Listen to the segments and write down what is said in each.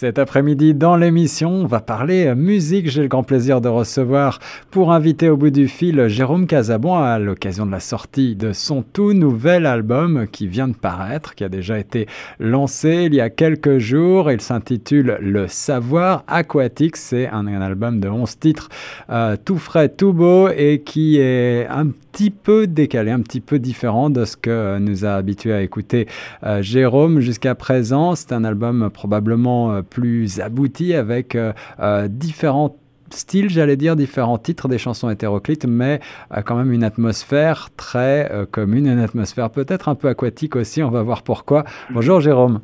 Cet après-midi, dans l'émission, on va parler musique. J'ai le grand plaisir de recevoir pour inviter au bout du fil Jérôme Casabon à l'occasion de la sortie de son tout nouvel album qui vient de paraître, qui a déjà été lancé il y a quelques jours. Il s'intitule Le Savoir Aquatique. C'est un, album de 11 titres, euh, tout frais, tout beau et qui est un petit peu décalé, un petit peu différent de ce que nous a habitué à écouter euh, Jérôme jusqu'à présent. C'est un album probablement euh, plus abouti avec euh, euh, différents styles, j'allais dire, différents titres des chansons hétéroclites, mais euh, quand même une atmosphère très commune, une atmosphère peut-être un peu aquatique aussi, on va voir pourquoi. Bonjour Jérôme.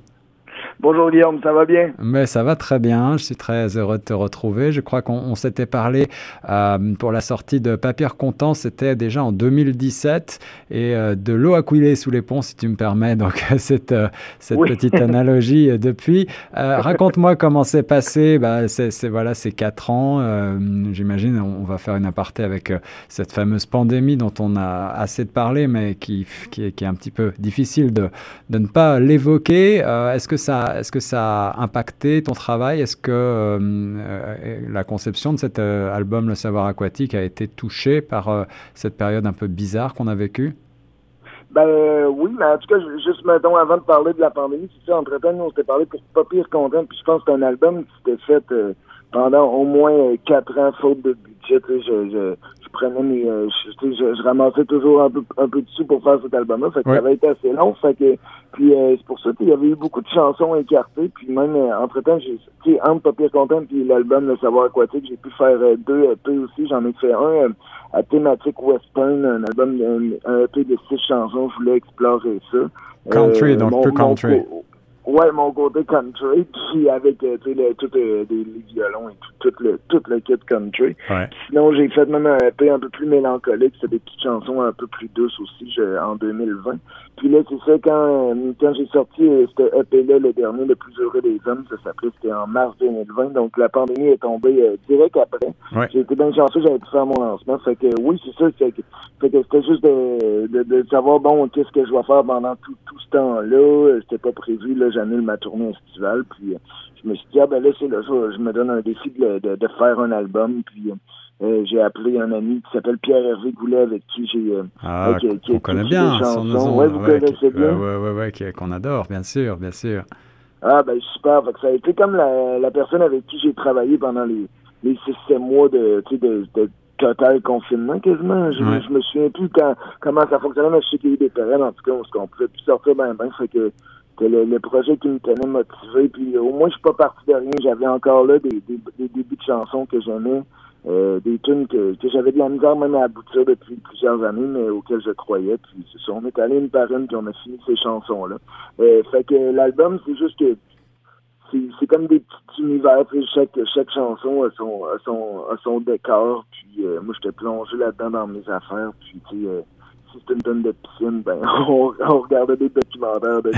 Bonjour Guillaume, ça va bien? Mais ça va très bien, je suis très heureux de te retrouver. Je crois qu'on s'était parlé euh, pour la sortie de Papier Content, c'était déjà en 2017, et euh, de l'eau a coulé sous les ponts, si tu me permets, donc cette, euh, cette petite analogie depuis. Raconte-moi comment c'est passé, bah, c'est voilà, ces quatre ans, j'imagine, on va faire une aparté avec cette fameuse pandémie dont on a assez de parler, mais qui, qui, est, qui est un petit peu difficile de, de ne pas l'évoquer. Est-ce que ça est-ce que ça a impacté ton travail? Est-ce que euh, euh, la conception de cet euh, album, Le Savoir Aquatique, a été touchée par cette période un peu bizarre qu'on a vécue? Ben oui, mais en tout cas, juste mettons, avant de parler de la pandémie, c'est ça, entre-temps, nous, on s'était parlé pour pas pire content, puis je pense que c'est un album qui s'était fait pendant au moins quatre ans, faute de budget. Je, je, prenais mes, euh, je, je, ramassais toujours un peu, un peu de sous pour faire cet album-là. Fait que ça avait été assez long. Fait que, puis euh, c'est pour ça qu'il y avait eu beaucoup de chansons écartées. Puis même, euh, entre-temps, j'ai, tu sais, entre Papier Content puis l'album Le Savoir Aquatique, j'ai pu faire deux EP aussi. J'en ai fait un à thématique western, un album, un, EP de six chansons. Je voulais explorer ça. Country, donc peu country. Ouais, mon côté country, puis avec euh, tu sais tout euh, les violons et tout, tout le tout le kit country. Sinon, j'ai fait même un EP un peu plus mélancolique, c'est des petites chansons un peu plus douces aussi en 2020. Puis là, c'est ça quand euh, quand j'ai sorti euh, ce EP-là, le dernier, le plus heureux des hommes, ça s'appelait, c'était en mars 2020. Donc la pandémie est tombée direct après. J'ai été bien chanceux, j'avais pu faire mon lancement. Fait que oui, c'est ça. Fait que, que c'était juste de, de, de, savoir bon qu'est-ce que je vais faire pendant tout, tout ce temps-là. C'était pas prévu là j'annule ma tournée estivale. Puis euh, je me suis dit, ah ben là, c'est là, je me donne un défi de, de, faire un album. Puis euh, j'ai appelé un ami qui s'appelle Pierre-Hervé Goulet, avec qui j'ai... Euh, ah, qu'on connaît bien, son Ouais, vous connaissez bien. Ouais, ouais, ouais, qu'on adore, bien sûr, bien sûr. Ah, ben super. Fait que ça a été comme la, la personne avec qui j'ai travaillé pendant les, les 6 mois de, de, de total confinement quasiment. Je, je me souviens plus quand, comment ça fonctionnait, mais je sais qu'il y a eu des périodes, en tout cas, on pouvait plus sortir ben ben. Fait que c'était le, projet qui me tenait motivé. Puis au moins, je suis pas parti de rien. J'avais encore là des, des, débuts de chansons que j'aimais. Euh, des tunes que, que j'avais de la misère même à aboutir depuis plusieurs années, mais auxquelles je croyais. Puis c'est on est allé une par une, puis on a fini ces chansons-là. Euh, fait que l'album, c'est juste que c'est comme des petits univers. Chaque, chaque chanson a son, a son, a son décor. Puis euh, moi, j'étais plongé là-dedans dans mes affaires. Puis tu sais, euh, si c'était une tonne de piscine, ben on, on regardait des documentaires de,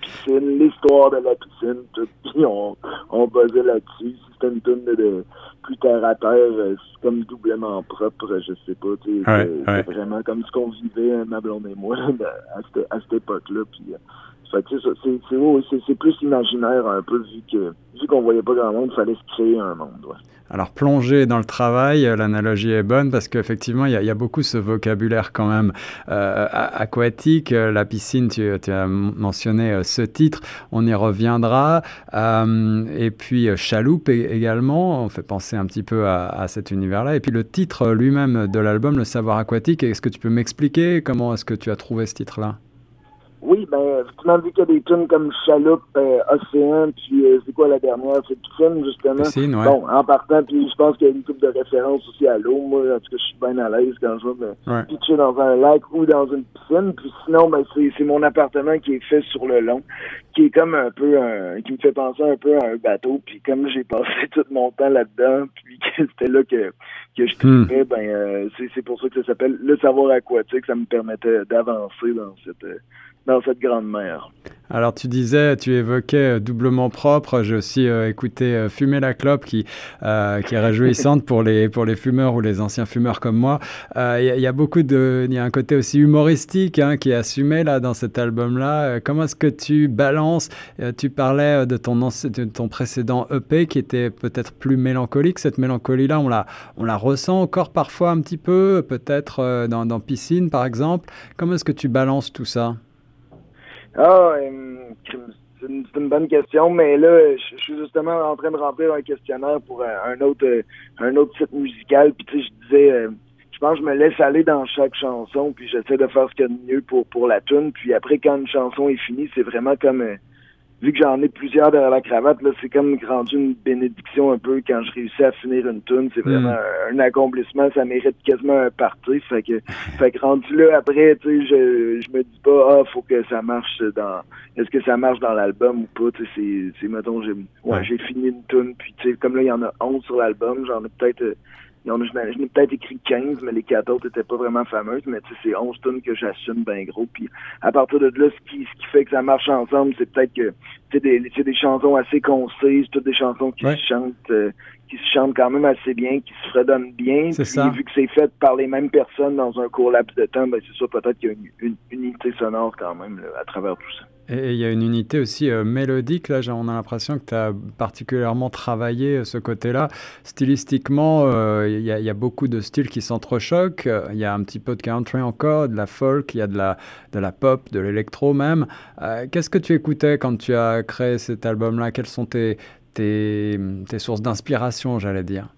piscine, l'histoire de la piscine, tout, puis on, on buzzait là-dessus. Si c'était une tonne de, plus terre à terre, euh, c'est comme doublement propre, je sais pas. c'est vraiment comme ce qu'on vivait, ma blonde et moi, à cette, à cette époque-là. Puis, c'est plus imaginaire un peu vu que vu qu'on voyait pas grand monde, il fallait se créer un monde. Alors plonger dans le travail, euh, l'analogie est bonne parce qu'effectivement il y, a beaucoup ce vocabulaire quand même euh, aquatique. Euh, la piscine, tu, as mentionné ce titre, on y reviendra. et puis chaloupe également, on fait penser un petit peu à, à cet univers-là. Et puis le titre lui-même de l'album, le savoir aquatique. Est-ce que tu peux m'expliquer comment est-ce que tu as trouvé ce titre-là? Oui, ben, vu qu'il y a des tunes comme Chaloupe, euh, Océan, puis euh, c'est quoi la dernière? C'est Piscine, justement. Piscine, ouais. Bon, en partant, puis je pense qu'il y a une coupe de référence aussi à l'eau. Moi, en tout cas, je suis bien à l'aise quand je vais me pitcher dans un lac ou dans une piscine. Puis sinon, ben, c'est mon appartement qui est fait sur le long, qui est comme un peu, un, qui me fait penser un peu à un bateau. Puis comme j'ai passé tout mon temps là-dedans, puis que c'était là que, que je hmm. tripais, ben, euh, c'est pour ça que ça s'appelle le savoir aquatique. Ça me permettait d'avancer dans cette dans cette grande mer. Alors tu disais, tu évoquais doublement propre. J'ai aussi écouté Fumer la clope qui, qui est réjouissante pour les, pour les fumeurs ou les anciens fumeurs comme moi. Il y, a beaucoup de, il y a un côté aussi humoristique hein, qui est assumé là dans cet album-là. comment est-ce que tu balances Tu parlais de ton, de ton précédent EP qui était peut-être plus mélancolique. Cette mélancolie-là, on la, on la ressent encore parfois un petit peu, peut-être euh, dans, Piscine par exemple. Comment est-ce que tu balances tout ça? Ah, euh, c'est une, bonne question, mais là, je, suis justement en train de remplir un questionnaire pour un, autre un autre site musical. Puis tu sais, je disais, je pense que je me laisse aller dans chaque chanson, puis j'essaie de faire ce qu'il y a de mieux pour pour la tune. Puis après, quand une chanson est finie, c'est vraiment comme vu que j'en ai plusieurs derrière la cravate, là, c'est comme rendu une bénédiction un peu quand je réussis à finir une tune. C'est vraiment hmm. un, accomplissement. Ça mérite quasiment un parti. Fait que, fait que rendu là, après, tu sais, je, je me dis pas, ah, faut que ça marche dans, est-ce que ça marche dans l'album ou pas, tu sais, c'est, mettons, j'ai, ouais, j'ai fini une tune, puis tu sais, comme là, il y en a 11 sur l'album, j'en ai peut-être, J'en ai peut-être écrit 15, mais les quatre autres étaient pas vraiment fameuses. Mais c'est 11 tonnes que j'assume bien gros. Puis à partir de là, ce qui, ce qui fait que ça marche ensemble, c'est peut-être que c'est des, des chansons assez concises, toutes des chansons qui se chantent, euh, qui se chantent quand même assez bien, qui se fredonnent bien. C'est ça. Vu que c'est fait par les mêmes personnes dans un court laps de temps, ben c'est ça, peut-être qu'il y a une, une, unité sonore quand même à travers tout ça. Et il y a une unité aussi euh, mélodique, là, on a l'impression que tu as particulièrement travaillé euh, ce côté-là. Stylistiquement, euh, il y, a beaucoup de styles qui s'entrechoquent. Il y a un petit peu de country encore, de la folk, il y a de la, de la pop, de l'électro même. Qu'est-ce que tu écoutais quand tu as créé cet album-là? Quelles sont tes, tes, sources d'inspiration, j'allais dire?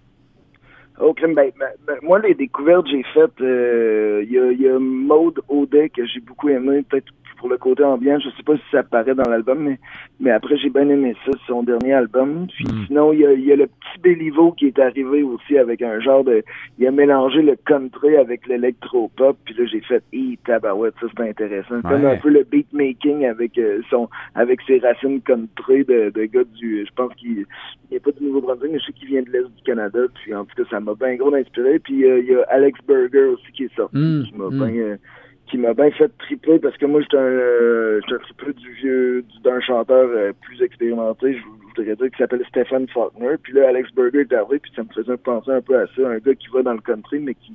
Ok, ben, ben, ben, moi, les découvertes que j'ai faites, il y, a, y a Maude Audet que j'ai beaucoup aimé, peut-être pour le côté ambiant. Je sais pas si ça apparaît dans l'album, mais, mais après, j'ai bien aimé ça, son dernier album. Puis hmm. sinon, il y a, y a, le petit Béliveau qui est arrivé aussi avec un genre de... Il a mélangé le country avec l'électro-pop. Puis là, j'ai fait, hé, tabarouette, ça, c'est intéressant. Comme un peu le beatmaking avec euh, son avec ses racines country de, de gars du... Je pense qu'il n'est pas du Nouveau-Brunswick, mais je sais qu'il vient de l'Est du Canada. Puis en tout cas, ça m'a bien gros inspiré. Puis euh, il y a Alex Berger aussi qui est sorti, hmm. qui m'a bien... Euh, qui m'a bien fait tripler parce que moi j'étais un, euh, un du vieux d'un chanteur euh, plus expérimenté, je, voudrais dire, qui s'appelle Stephen Faulkner. Puis là, Alex Berger est arrivé, puis ça me faisait penser un peu à ça, un gars qui va dans le country, mais qui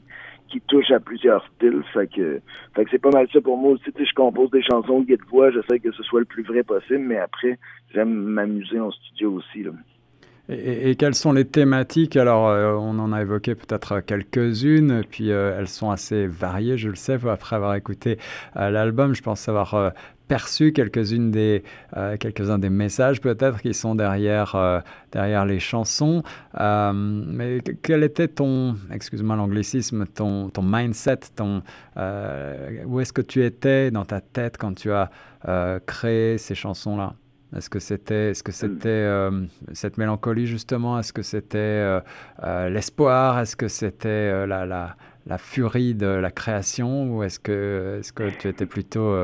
qui touche à plusieurs styles. Fait que, fait que c'est pas mal ça pour moi aussi. Je compose des chansons de voix, j'essaie que ce soit le plus vrai possible, mais après, j'aime m'amuser en studio aussi. Là. Et, quelles sont les thématiques? Alors, euh, on en a évoqué peut-être quelques-unes, puis euh, elles sont assez variées, je le sais, après avoir écouté euh, l'album. Je pense avoir perçu quelques-unes des, quelques-uns des messages peut-être qui sont derrière, derrière les chansons. mais quel était ton, excuse-moi l'anglicisme, ton, ton mindset, ton, où est-ce que tu étais dans ta tête quand tu as créé ces chansons-là? Est-ce que c'était, est-ce que c'était euh, cette mélancolie justement? Est-ce que c'était euh, euh, l'espoir? Est-ce que c'était la, la, la, furie de la création? Ou est-ce que, est-ce que tu étais plutôt,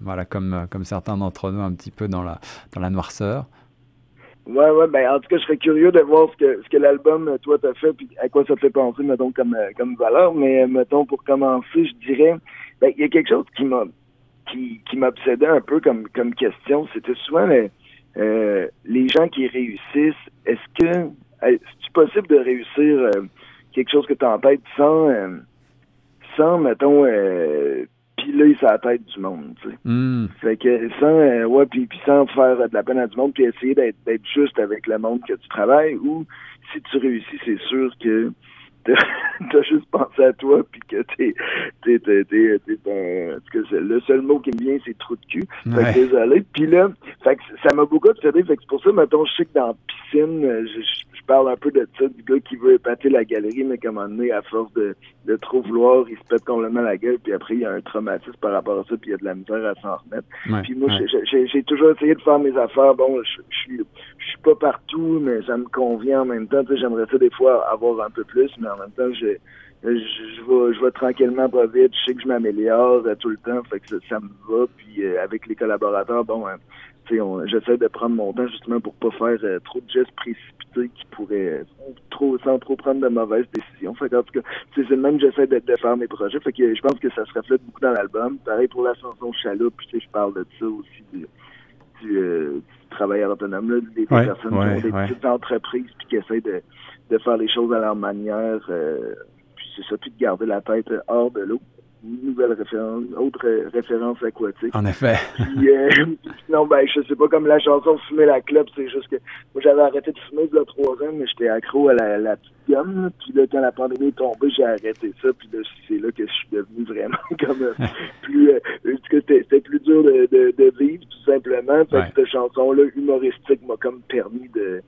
voilà, comme, comme certains d'entre nous, un petit peu dans la, dans la noirceur? Ouais, ouais, ben en tout cas, je serais curieux de voir ce que, ce que l'album, toi, t'as fait, puis à quoi ça te fait penser, mettons, comme, comme valeur. Mais, mettons, pour commencer, je dirais, ben, il y a quelque chose qui m'a qui, qui m'obsédait un peu comme, comme question, c'était souvent euh, les gens qui réussissent, est-ce que est-ce possible de réussir euh, quelque chose que tu en tête sans euh, sans, mettons, piler sa tête du monde, tu sais? Hmm. Fait que sans ouais, puis, puis sans faire de la peine à du monde, puis essayer d'être d'être juste avec le monde que tu travailles, ou si tu réussis, c'est sûr que t'as juste pensé à toi puis que t'es t'es t'es t'es, un le seul mot qui me vient c'est trou de cul. Fait que désolé. Puis là fait que ça m'a beaucoup obsédé. Fait que c'est pour ça maintenant je sais que dans la piscine je, je, parle un peu de ça du gars qui veut épater la galerie mais comme un donné à force de, de trop vouloir il se pète complètement la gueule puis après il y a un traumatisme par rapport à ça puis il y a de la misère à s'en remettre. Puis moi j'ai, j'ai toujours essayé de faire mes affaires. Bon je, je suis je suis pas partout mais ça me convient en même temps. J'aimerais ça des fois avoir un peu plus mais en même temps, je, je, je vais tranquillement pas vite. Je sais que je m'améliore euh, tout le temps, que ça, me va. Puis euh, avec les collaborateurs, bon, hein, j'essaie de prendre mon temps justement pour pas faire euh, trop de gestes précipités qui pourraient sans trop prendre de mauvaises décisions. En tout cas, c'est le même j'essaie de, de, faire mes projets. Fait que je pense que ça se reflète beaucoup dans l'album. Pareil pour la chanson Chaloupe, je parle de ça aussi euh, travailleur autonome, là, des, personnes qui ont des petites entreprises puis qui essaient de, de faire les choses à leur manière. Euh, puis c'est ça, puis de garder la tête hors de l'eau nouvelle référence, autre référence aquatique. En effet. Puis, euh, sinon, ben, je sais pas, comme la chanson Fumer la clope, c'est juste que moi, j'avais arrêté de fumer il y a trois ans, mais j'étais accro à la, la petite gomme. Puis là, quand la pandémie est tombée, j'ai arrêté ça. Puis là, c'est là que je suis devenu vraiment comme euh, plus... Euh, c'était plus dur de, de, de, vivre, tout simplement. Fait cette chanson-là, humoristique, m'a comme permis de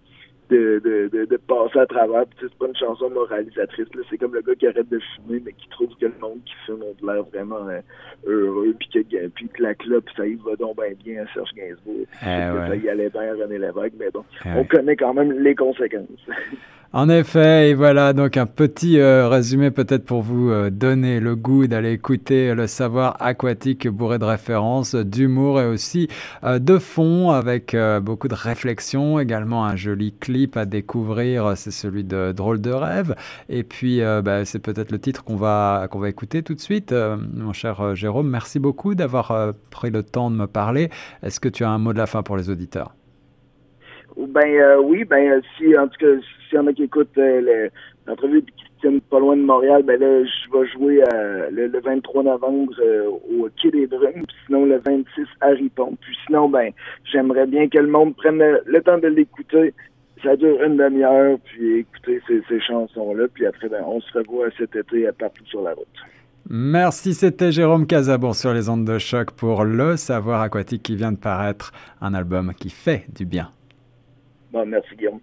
de, de, de, passer à travers. c'est pas une chanson moralisatrice. C'est comme le gars qui arrête de fumer, mais qui trouve que le monde qui fume a l'air vraiment euh, heureux, puis que, puis que la clope, ça y va donc bien bien à Serge Gainsbourg. Eh ça y allait bien à René Lévesque, mais bon, eh on connaît quand même les conséquences. En effet, et voilà donc un petit euh, résumé peut-être pour vous euh, donner le goût d'aller écouter le savoir aquatique bourré de références, d'humour et aussi euh, de fond avec beaucoup de réflexion, également un joli clip à découvrir, c'est celui de Drôle de rêve. Et puis bah, c'est peut-être le titre qu'on va, qu'on va écouter tout de suite. mon cher Jérôme, merci beaucoup d'avoir pris le temps de me parler. Est-ce que tu as un mot de la fin pour les auditeurs? Ben oui, ben si en tout cas s'il y en a qui écoutent euh, l'entrevue qui tiennent pas loin de Montréal, ben là, je vais jouer euh, le, 23 novembre euh, au Quai des Brumes, puis sinon le 26 à Ripon. Puis sinon, ben, j'aimerais bien que le monde prenne le, temps de l'écouter. Ça dure une demi-heure, puis écouter ces, chansons-là, puis après, ben, on se revoit cet été partout sur la route. Merci, c'était Jérôme Casabon sur les ondes de choc pour Le Savoir Aquatique qui vient de paraître, un album qui fait du bien. Bon, merci Guillaume.